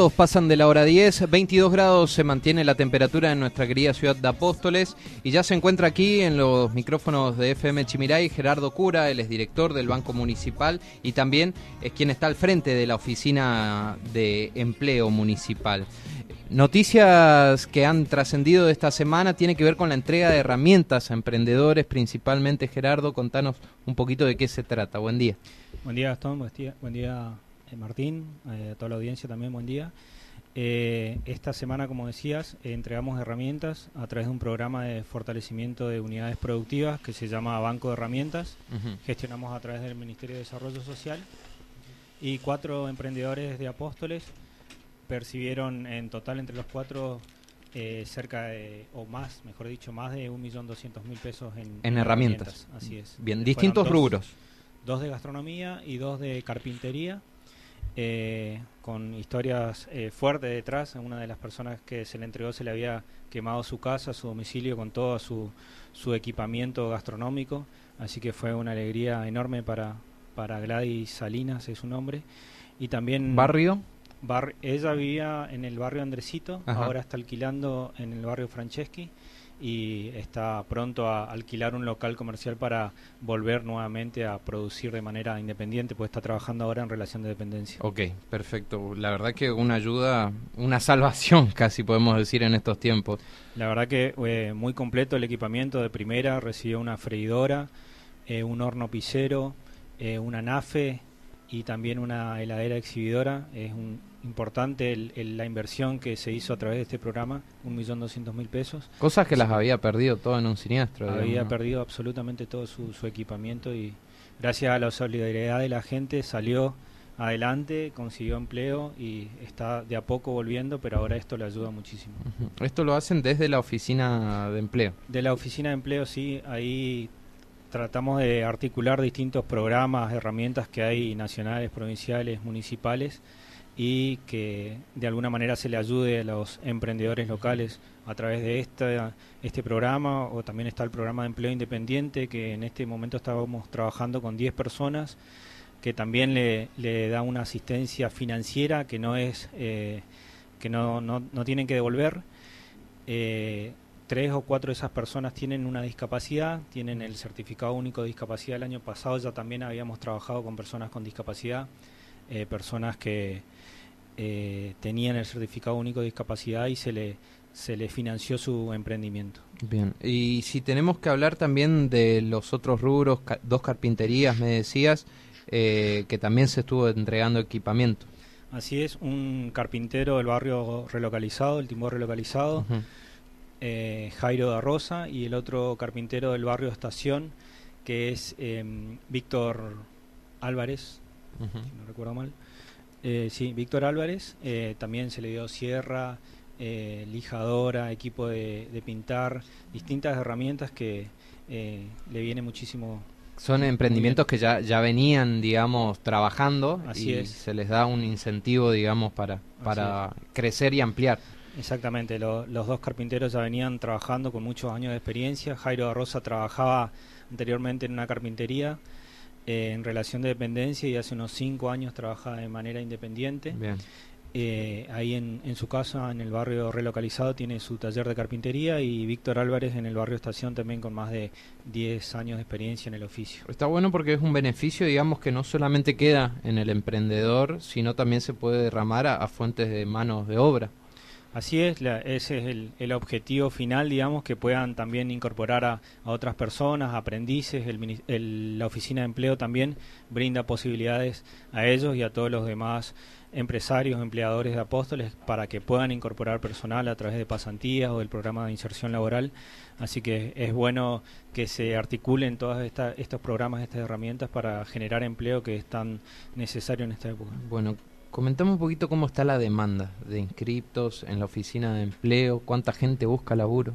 52 minutos pasan de la hora 10, 22 grados se mantiene la temperatura en nuestra querida ciudad de Apóstoles y ya se encuentra aquí en los micrófonos de FM Chimiray Gerardo Cura, él es director del Banco Municipal y también es quien está al frente de la Oficina de Empleo Municipal. Noticias que han trascendido de esta semana tiene que ver con la entrega de herramientas a emprendedores, principalmente Gerardo, contanos un poquito de qué se trata. Buen día. Buen día Gastón, buen día, buen día Martín, eh, a toda la audiencia también, buen día. Eh, esta semana, como decías, entregamos herramientas a través de un programa de fortalecimiento de unidades productivas que se llama Banco de Herramientas. Gestionamos a través del Ministerio de Desarrollo Social y cuatro emprendedores de Apóstoles percibieron en total entre los cuatro cerca de, o más, mejor dicho, más de 1.200.000 pesos en, en herramientas. Así es. Bien, distintos rubros. Dos de gastronomía y dos de carpintería eh, con historias eh, fuertes detrás. Una de las personas que se le entregó se le había quemado su casa, su domicilio, con todo su, su equipamiento gastronómico. Así que fue una alegría enorme para, para Gladys Salinas, es su nombre. Y también... ¿Barrio? ella vivía en el barrio Andresito, ahora está alquilando en el barrio Franceschi y está pronto a alquilar un local comercial para volver nuevamente a producir de manera independiente, pues está trabajando ahora en relación de dependencia. Ok, perfecto. La verdad que una ayuda, una salvación casi podemos decir en estos tiempos. La verdad que eh, muy completo el equipamiento de primera, recibió una freidora, eh, un horno pisero, eh, una nafe y también una heladera exhibidora. Es un, importante la inversión que se hizo a través de este programa, un millón doscientos mil pesos. Cosas que las había perdido todo en un siniestro. Había perdido absolutamente todo su, equipamiento y gracias a la solidaridad de la gente salió adelante, consiguió empleo y está de a poco volviendo, pero ahora esto le ayuda muchísimo. ¿Esto lo hacen desde la oficina de empleo? De la oficina de empleo, sí, ahí tratamos de articular distintos programas, herramientas que hay nacionales, provinciales, municipales y que de alguna manera se le ayude a los emprendedores locales a través de esta, este programa o también está el programa de empleo independiente que en este momento estábamos trabajando con 10 personas que también le, le da una asistencia financiera que no es eh, que no, no, no, tienen que devolver. Eh, tres o cuatro de esas personas tienen una discapacidad, tienen el certificado único de discapacidad. El año pasado ya también habíamos trabajado con personas con discapacidad, eh, personas que eh, tenían el certificado único de discapacidad y se le, se le financió su emprendimiento. Bien, y si tenemos que hablar también de los otros rubros, dos carpinterías, me decías, eh, que también se estuvo entregando equipamiento. Así es, un carpintero del barrio relocalizado, el Timor relocalizado, eh, Jairo da Rosa, y el otro carpintero del barrio Estación, que es em, Víctor Álvarez, si no recuerdo mal. Eh, sí, Víctor Álvarez, eh, también se le dio sierra, eh, lijadora, equipo de, pintar, distintas herramientas que le viene muchísimo. Son emprendimientos que ya, ya venían, digamos, trabajando Así y se les da un incentivo, digamos, para, para crecer y ampliar. Exactamente, los dos carpinteros ya venían trabajando con muchos años de experiencia. Jairo Rosa trabajaba anteriormente en una carpintería eh, en relación de dependencia y hace unos cinco años trabaja de manera independiente. Eh, ahí en, en, su casa, en el barrio relocalizado, tiene su taller de carpintería y Víctor Álvarez en el barrio Estación también con más de 10 años de experiencia en el oficio. Está bueno porque es un beneficio, digamos, que no solamente queda en el emprendedor, sino también se puede derramar a fuentes de manos de obra. Así es, ese es el, objetivo final, digamos, que puedan también incorporar a, otras personas, aprendices, la oficina de empleo también brinda posibilidades a ellos y a todos los demás empresarios, empleadores de apóstoles para que puedan incorporar personal a través de pasantías o del programa de inserción laboral. Así que es bueno que se articulen todos estos programas, estas herramientas para generar empleo que es tan necesario en esta época. Bueno, Comentamos un poquito cómo está la demanda de inscriptos en la oficina de empleo, cuánta gente busca laburo.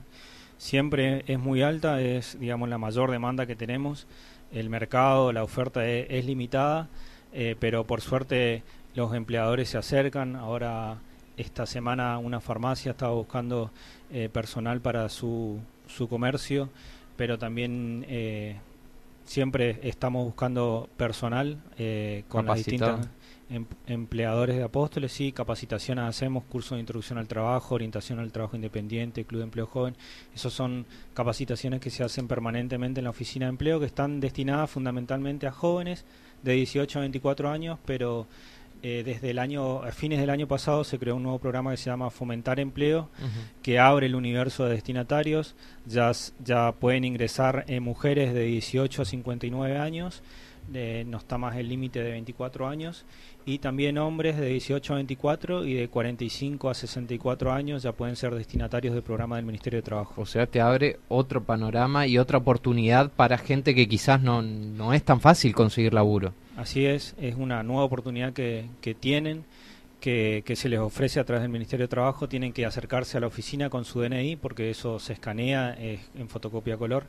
Siempre es muy alta, es digamos la mayor demanda que tenemos. El mercado, la oferta e, es, limitada, eh, pero por suerte los empleadores se acercan. Ahora esta semana una farmacia estaba buscando eh, personal para su, su comercio, pero también eh, siempre estamos buscando personal con las distintas em, empleadores de apóstoles, sí, capacitaciones hacemos, cursos de introducción al trabajo, orientación al trabajo independiente, club de empleo joven. Esas son capacitaciones que se hacen permanentemente en la oficina de empleo, que están destinadas fundamentalmente a jóvenes de 18 a 24 años, pero eh, desde el año, a fines del año pasado se creó un nuevo programa que se llama Fomentar Empleo, que abre el universo de destinatarios. Ya, ya pueden ingresar eh, mujeres de 18 a 59 años, no está más el límite de 24 años, y también hombres de 18 a 24 y de 45 a 64 años ya pueden ser destinatarios del programa del Ministerio de Trabajo. O sea, te abre otro panorama y otra oportunidad para gente que quizás no, no es tan fácil conseguir laburo. Así es, es una nueva oportunidad que, que tienen, que, que, se les ofrece a través del Ministerio de Trabajo. Tienen que acercarse a la oficina con su DNI porque eso se escanea en fotocopia color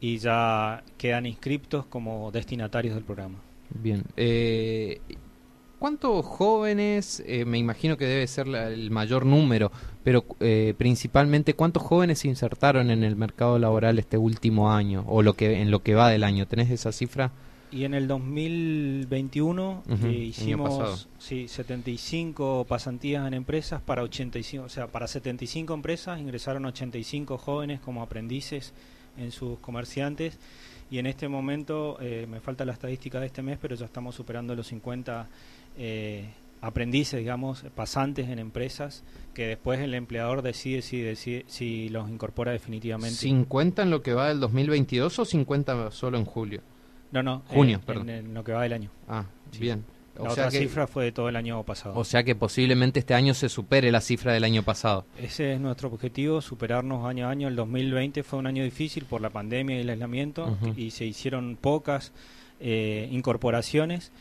y ya quedan inscriptos como destinatarios del programa. Bien. Eh, ¿Cuántos jóvenes, eh, me imagino que debe ser el mayor número, pero eh, principalmente cuántos jóvenes se insertaron en el mercado laboral este último año o lo que en lo que va del año? ¿Tenés esa cifra? Y en el 2021 eh, hicimos sí, 75 pasantías en empresas para 85, o sea, para 75 empresas ingresaron 85 jóvenes como aprendices en sus comerciantes y en este momento eh, me falta la estadística de este mes, pero ya estamos superando los 50 eh, aprendices, digamos, pasantes en empresas que después el empleador decide si, decide si los incorpora definitivamente. ¿50 en lo que va del 2022 o 50 solo en julio? No, no. Junio, eh, perdón. En, lo que va del año. Ah, bien. La otra cifra fue de todo el año pasado. O sea que posiblemente este año se supere la cifra del año pasado. Ese es nuestro objetivo, superarnos año a año. El 2020 fue un año difícil por la pandemia y el aislamiento y se hicieron pocas eh, incorporaciones.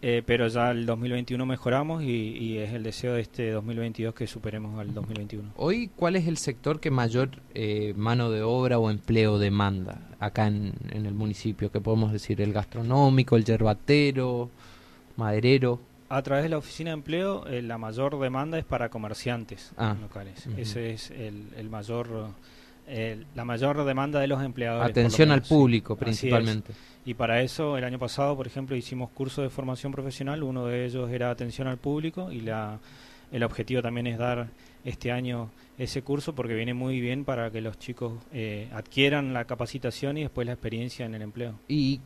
Eh, pero ya el 2021 mejoramos y, es el deseo de este 2022 que superemos al 2021. Hoy, ¿cuál es el sector que mayor eh, mano de obra o empleo demanda acá en, el municipio? ¿Qué podemos decir? ¿El gastronómico, el yerbatero, maderero? A través de la oficina de empleo, eh, la mayor demanda es para comerciantes ah, locales. Ese es el, mayor, la mayor demanda de los empleadores. Atención al público, principalmente. Y para eso, el año pasado, por ejemplo, hicimos cursos de formación profesional. Uno de ellos era atención al público y la, el objetivo también es dar este año ese curso porque viene muy bien para que los chicos eh, adquieran la capacitación y después la experiencia en el empleo. ¿Y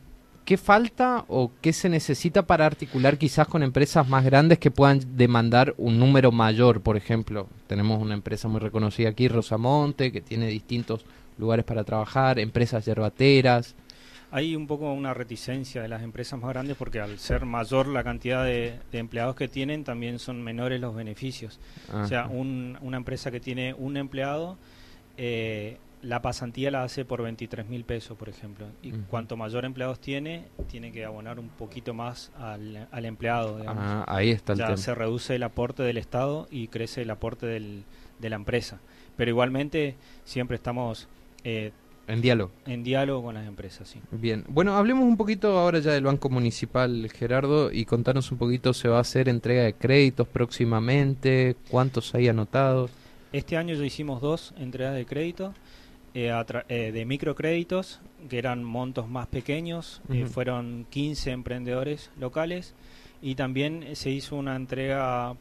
qué falta o qué se necesita para articular quizás con empresas más grandes que puedan demandar un número mayor? Por ejemplo, tenemos una empresa muy reconocida aquí, Rosamonte, que tiene distintos lugares para trabajar, empresas yerbateras. Hay un poco una reticencia de las empresas más grandes porque al ser mayor la cantidad de, empleados que tienen, también son menores los beneficios. O sea, una empresa que tiene un empleado, eh, la pasantía la hace por 23 mil pesos, por ejemplo. Y cuanto mayor empleados tiene, tiene que abonar un poquito más al, empleado. Ah, ahí está el ya se reduce el aporte del Estado y crece el aporte del, de la empresa. Pero igualmente siempre estamos... Eh, en diálogo. En diálogo con las empresas, sí. Bien. Bueno, hablemos un poquito ahora ya del Banco Municipal, Gerardo, y contanos un poquito, ¿se va a hacer entrega de créditos próximamente? ¿Cuántos hay anotados? Este año ya hicimos dos entregas de crédito, eh, eh, de microcréditos, que eran montos más pequeños, eh, fueron 15 emprendedores locales, y también se hizo una entrega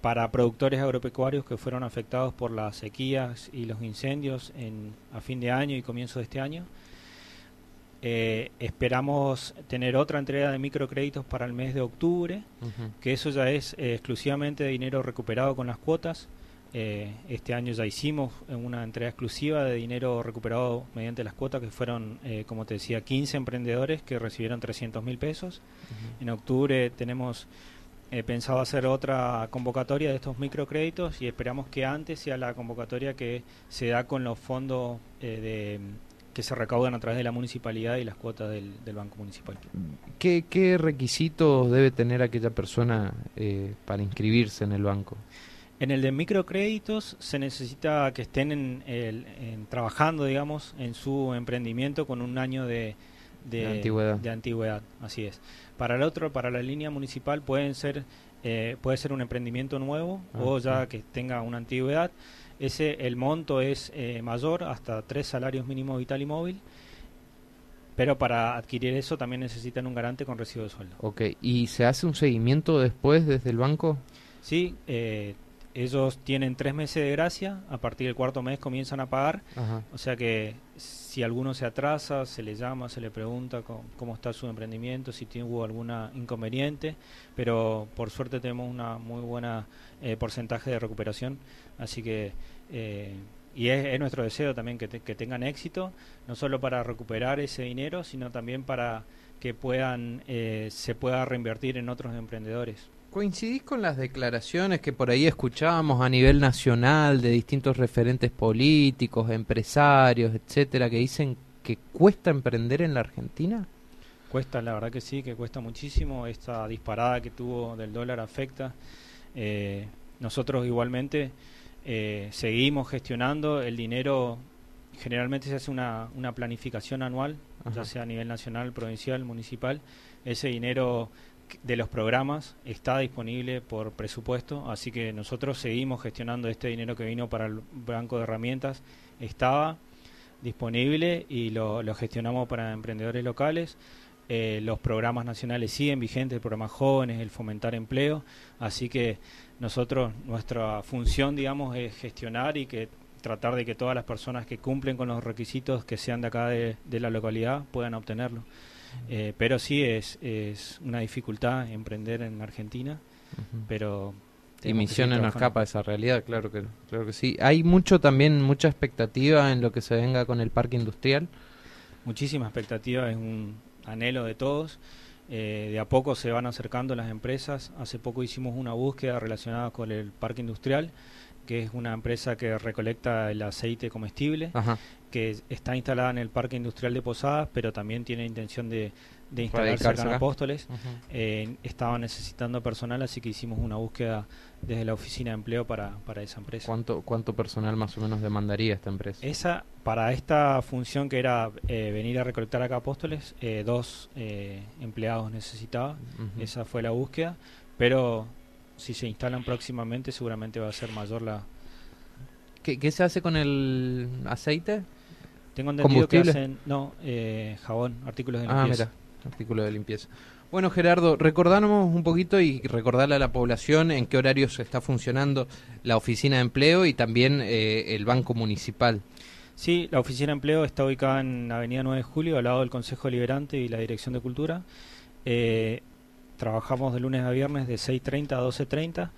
para productores agropecuarios que fueron afectados por las sequías y los incendios en, a fin de año y comienzo de este año. Eh, esperamos tener otra entrega de microcréditos para el mes de octubre, que eso ya es eh, exclusivamente de dinero recuperado con las cuotas. Eh, este año ya hicimos una entrega exclusiva de dinero recuperado mediante las cuotas, que fueron, como te decía, 15 emprendedores que recibieron 300 mil pesos. En octubre tenemos He pensado hacer otra convocatoria de estos microcréditos y esperamos que antes sea la convocatoria que se da con los fondos eh, de, que se recaudan a través de la municipalidad y las cuotas del, Banco Municipal. ¿Qué, requisitos debe tener aquella persona eh, para inscribirse en el banco? En el de microcréditos se necesita que estén en, trabajando, digamos, en su emprendimiento con un año de, de, antigüedad. de antigüedad, así es. Para el otro, para la línea municipal pueden ser eh, puede ser un emprendimiento nuevo ah, o ya que tenga una antigüedad. Ese el monto es eh, mayor hasta tres salarios mínimos vital y móvil pero para adquirir eso también necesitan un garante con recibo de sueldo. Ok, ¿y se hace un seguimiento después desde el banco? Sí, eh, ellos tienen tres meses de gracia, a partir del cuarto mes comienzan a pagar, o sea que si alguno se atrasa, se le llama, se le pregunta cómo, está su emprendimiento, si tuvo alguna inconveniente, pero por suerte tenemos una muy buena eh, porcentaje de recuperación, así que eh, y es, nuestro deseo también que, que tengan éxito, no solo para recuperar ese dinero, sino también para que puedan eh, se pueda reinvertir en otros emprendedores. ¿Coincidís con las declaraciones que por ahí escuchábamos a nivel nacional de distintos referentes políticos, empresarios, etcétera, que dicen que cuesta emprender en la Argentina? Cuesta, la verdad que sí, que cuesta muchísimo. Esta disparada que tuvo del dólar afecta. Eh, nosotros igualmente eh, seguimos gestionando el dinero. Generalmente se hace una, una planificación anual, ya sea a nivel nacional, provincial, municipal. Ese dinero de los programas está disponible por presupuesto, así que nosotros seguimos gestionando este dinero que vino para el banco de herramientas, estaba disponible y lo, gestionamos para emprendedores locales. Eh, los programas nacionales siguen vigentes, el programa Jóvenes, el Fomentar Empleo, así que nosotros, nuestra función, digamos, es gestionar y que tratar de que todas las personas que cumplen con los requisitos que sean de acá de la localidad puedan obtenerlo. Eh, pero sí es, es una dificultad emprender en Argentina, pero... Y Misiones no escapa de esa realidad, claro que, claro que sí. Hay mucho también, mucha expectativa en lo que se venga con el parque industrial. Muchísima expectativa, es un anhelo de todos. Eh, de a poco se van acercando las empresas. Hace poco hicimos una búsqueda relacionada con el parque industrial que es una empresa que recolecta el aceite comestible, que está instalada en el Parque Industrial de Posadas, pero también tiene intención de, instalarse acá en Apóstoles. Eh, estaba necesitando personal, así que hicimos una búsqueda desde la oficina de empleo para, para esa empresa. ¿Cuánto, ¿Cuánto personal más o menos demandaría esta empresa? Esa, para esta función que era eh, venir a recolectar acá Apóstoles, eh, dos empleados necesitaba. Esa fue la búsqueda, pero si se instalan próximamente seguramente va a ser mayor la... ¿Qué, se hace con el aceite? Tengo entendido que hacen, no, eh, jabón, artículos de ah, limpieza. Ah, mira, artículos de limpieza. Bueno, Gerardo, recordarnos un poquito y recordarle a la población en qué horarios está funcionando la oficina de empleo y también eh, el banco municipal. Sí, la oficina de empleo está ubicada en Avenida 9 de Julio, al lado del Consejo Liberante y la Dirección de Cultura. Eh, trabajamos de lunes a viernes de 6.30 a 12.30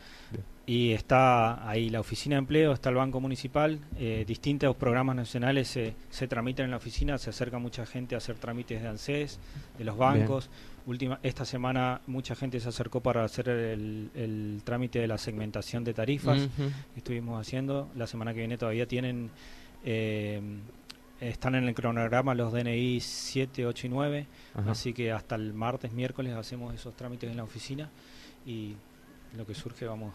y está ahí la oficina de empleo, está el Banco Municipal, eh, distintos programas nacionales se, se tramitan en la oficina, se acerca mucha gente a hacer trámites de ANSES, de los bancos. Última, esta semana mucha gente se acercó para hacer el, trámite de la segmentación de tarifas que estuvimos haciendo. La semana que viene todavía tienen eh, están en el cronograma los DNI 7, 8 y 9, así que hasta el martes, miércoles hacemos esos trámites en la oficina y lo que surge vamos...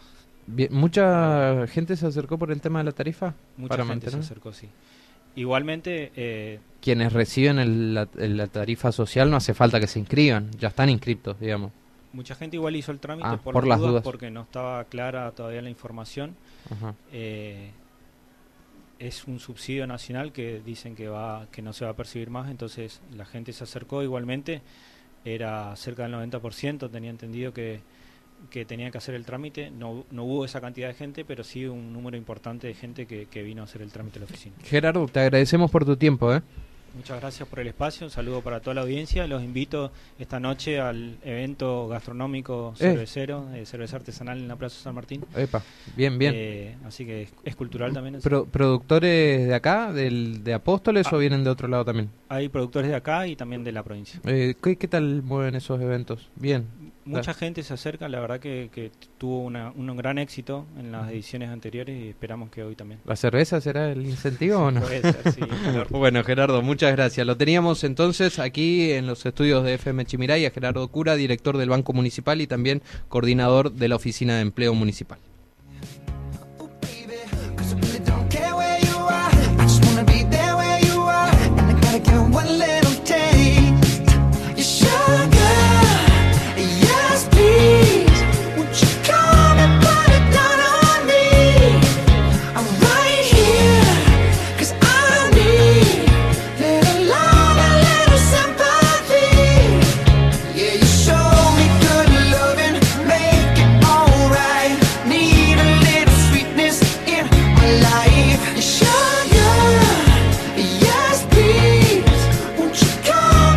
¿Mucha gente se acercó por el tema de la tarifa? Mucha gente se acercó, sí. Igualmente... Eh, Quienes reciben la, tarifa social no hace falta que se inscriban, ya están inscriptos, digamos. Mucha gente igual hizo el trámite ah, por, las, dudas, porque no estaba clara todavía la información. Eh, es un subsidio nacional que dicen que va que no se va a percibir más, entonces la gente se acercó igualmente, era cerca del 90%, tenía entendido que, que tenía que hacer el trámite, no, no hubo esa cantidad de gente, pero sí un número importante de gente que, que vino a hacer el trámite a la oficina. Gerardo, te agradecemos por tu tiempo. ¿eh? Muchas gracias por el espacio, un saludo para toda la audiencia. Los invito esta noche al evento gastronómico eh. cervecero, de cerveza artesanal en la Plaza San Martín. Epa, bien, bien. Eh, así que es, cultural también. ¿Productores de acá, del, de Apóstoles o ah. vienen de otro lado también? Hay productores de acá y también de la provincia. Eh, ¿qué, ¿Qué tal mueven esos eventos? Bien. Mucha gente se acerca, la verdad que, tuvo un gran éxito en las ediciones anteriores y esperamos que hoy también. ¿La cerveza será el incentivo o no? Puede ser, sí. bueno, Gerardo, muchas gracias. Lo teníamos entonces aquí en los estudios de FM Chimiray a Gerardo Cura, director del Banco Municipal y también coordinador de la Oficina de Empleo Municipal.